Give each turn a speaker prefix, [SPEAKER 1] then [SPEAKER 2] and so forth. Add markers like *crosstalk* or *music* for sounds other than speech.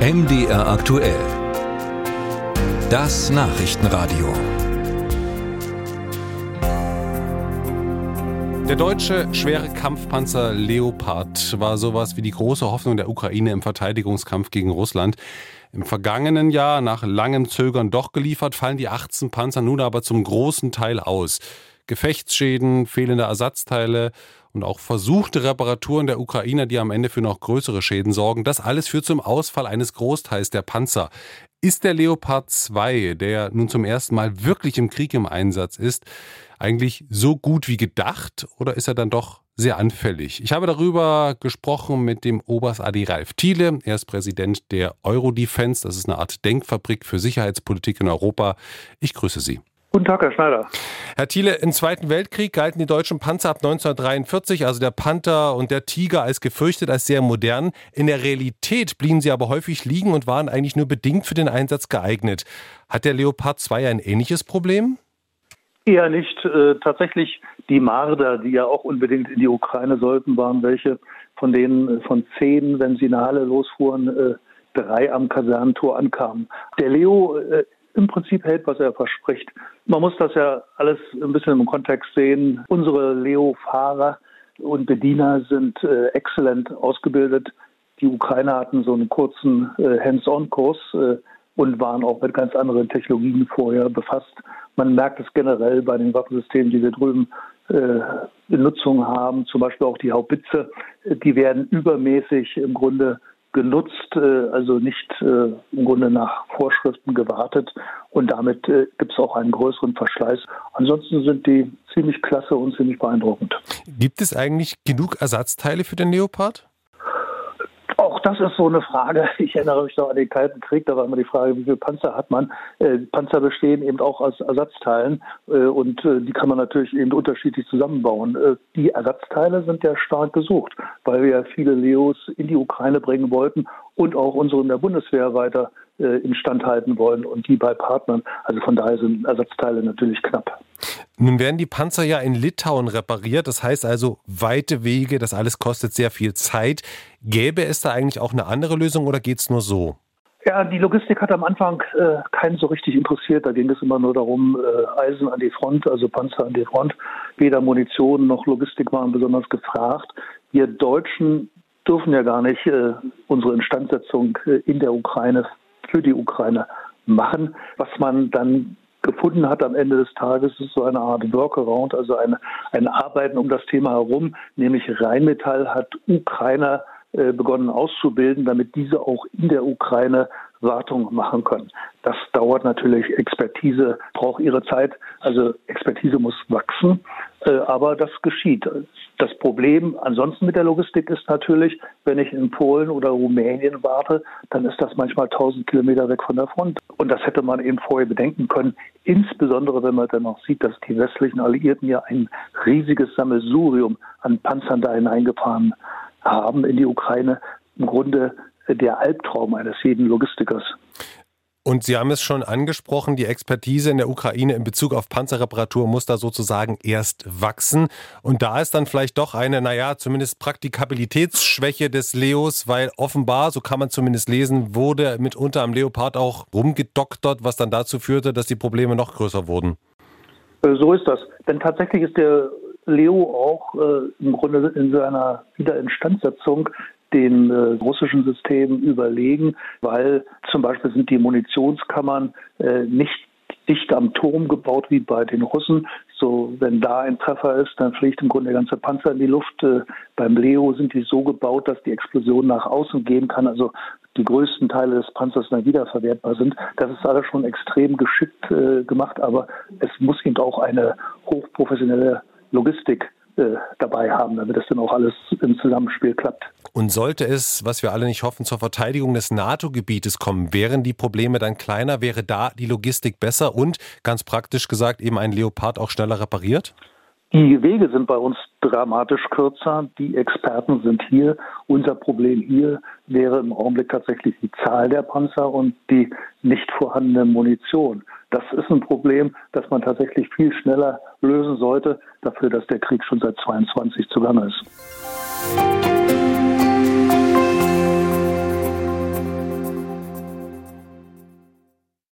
[SPEAKER 1] MDR aktuell. Das Nachrichtenradio.
[SPEAKER 2] Der deutsche schwere Kampfpanzer Leopard war sowas wie die große Hoffnung der Ukraine im Verteidigungskampf gegen Russland. Im vergangenen Jahr, nach langem Zögern doch geliefert, fallen die 18 Panzer nun aber zum großen Teil aus. Gefechtsschäden, fehlende Ersatzteile und auch versuchte Reparaturen der Ukrainer, die am Ende für noch größere Schäden sorgen. Das alles führt zum Ausfall eines Großteils der Panzer. Ist der Leopard 2, der nun zum ersten Mal wirklich im Krieg im Einsatz ist, eigentlich so gut wie gedacht oder ist er dann doch sehr anfällig? Ich habe darüber gesprochen mit dem Oberst Adi Ralf Thiele. Er ist Präsident der Eurodefense. Das ist eine Art Denkfabrik für Sicherheitspolitik in Europa. Ich grüße Sie.
[SPEAKER 3] Guten Tag, Herr Schneider.
[SPEAKER 2] Herr Thiele, im Zweiten Weltkrieg galten die deutschen Panzer ab 1943, also der Panther und der Tiger, als gefürchtet, als sehr modern. In der Realität blieben sie aber häufig liegen und waren eigentlich nur bedingt für den Einsatz geeignet. Hat der Leopard 2 ein ähnliches Problem?
[SPEAKER 3] Eher nicht. Äh, tatsächlich die Marder, die ja auch unbedingt in die Ukraine sollten, waren welche, von denen äh, von zehn, wenn sie in Halle losfuhren, äh, drei am Kasernentor ankamen. Der Leo äh, im Prinzip hält, was er verspricht. Man muss das ja alles ein bisschen im Kontext sehen. Unsere Leo-Fahrer und Bediener sind äh, exzellent ausgebildet. Die Ukrainer hatten so einen kurzen äh, Hands-on-Kurs äh, und waren auch mit ganz anderen Technologien vorher befasst. Man merkt es generell bei den Waffensystemen, die wir drüben äh, in Nutzung haben, zum Beispiel auch die Haubitze, die werden übermäßig im Grunde genutzt, äh, also nicht äh, im Grunde nach Vorschriften gewartet und damit äh, gibt es auch einen größeren Verschleiß. Ansonsten sind die ziemlich klasse und ziemlich beeindruckend.
[SPEAKER 2] Gibt es eigentlich genug Ersatzteile für den Leopard?
[SPEAKER 3] Auch das ist so eine Frage. *laughs* Ich erinnere mich noch an den Kalten Krieg, da war immer die Frage, wie viele Panzer hat man. Äh, Panzer bestehen eben auch aus Ersatzteilen äh, und äh, die kann man natürlich eben unterschiedlich zusammenbauen. Äh, die Ersatzteile sind ja stark gesucht, weil wir ja viele Leos in die Ukraine bringen wollten und auch unsere in der Bundeswehr weiter äh, instand halten wollen und die bei Partnern. Also von daher sind Ersatzteile natürlich knapp.
[SPEAKER 2] Nun werden die Panzer ja in Litauen repariert, das heißt also weite Wege, das alles kostet sehr viel Zeit. Gäbe es da eigentlich auch eine andere Lösung oder geht es nur so?
[SPEAKER 3] Ja, die Logistik hat am Anfang äh, keinen so richtig interessiert. Da ging es immer nur darum, äh, Eisen an die Front, also Panzer an die Front. Weder Munition noch Logistik waren besonders gefragt. Wir Deutschen dürfen ja gar nicht äh, unsere Instandsetzung äh, in der Ukraine für die Ukraine machen. Was man dann gefunden hat am Ende des Tages, ist so eine Art Workaround, also ein, ein Arbeiten um das Thema herum, nämlich Rheinmetall hat Ukrainer begonnen auszubilden, damit diese auch in der Ukraine Wartung machen können. Das dauert natürlich, Expertise braucht ihre Zeit, also Expertise muss wachsen, äh, aber das geschieht. Das Problem ansonsten mit der Logistik ist natürlich, wenn ich in Polen oder Rumänien warte, dann ist das manchmal 1000 Kilometer weg von der Front. Und das hätte man eben vorher bedenken können, insbesondere wenn man dann auch sieht, dass die westlichen Alliierten ja ein riesiges Sammelsurium an Panzern da hineingefahren haben in die Ukraine. Im Grunde der Albtraum eines jeden Logistikers.
[SPEAKER 2] Und Sie haben es schon angesprochen, die Expertise in der Ukraine in Bezug auf Panzerreparatur muss da sozusagen erst wachsen. Und da ist dann vielleicht doch eine, naja, zumindest Praktikabilitätsschwäche des Leos, weil offenbar, so kann man zumindest lesen, wurde mitunter am Leopard auch rumgedoktert, was dann dazu führte, dass die Probleme noch größer wurden.
[SPEAKER 3] Äh, so ist das. Denn tatsächlich ist der Leo auch äh, im Grunde in seiner Wiederinstandsetzung den äh, russischen Systemen überlegen, weil zum Beispiel sind die Munitionskammern äh, nicht dicht am Turm gebaut wie bei den Russen. So, wenn da ein Treffer ist, dann fliegt im Grunde der ganze Panzer in die Luft. Äh, beim Leo sind die so gebaut, dass die Explosion nach außen gehen kann. Also die größten Teile des Panzers dann wiederverwertbar sind. Das ist alles schon extrem geschickt äh, gemacht, aber es muss eben auch eine hochprofessionelle Logistik äh, dabei haben, damit es dann auch alles im Zusammenspiel klappt.
[SPEAKER 2] Und sollte es, was wir alle nicht hoffen, zur Verteidigung des NATO-Gebietes kommen, wären die Probleme dann kleiner, wäre da die Logistik besser und ganz praktisch gesagt eben ein Leopard auch schneller repariert?
[SPEAKER 3] Die Wege sind bei uns dramatisch kürzer. Die Experten sind hier. Unser Problem hier wäre im Augenblick tatsächlich die Zahl der Panzer und die nicht vorhandene Munition. Das ist ein Problem, das man tatsächlich viel schneller lösen sollte, dafür, dass der Krieg schon seit 22 zugange ist.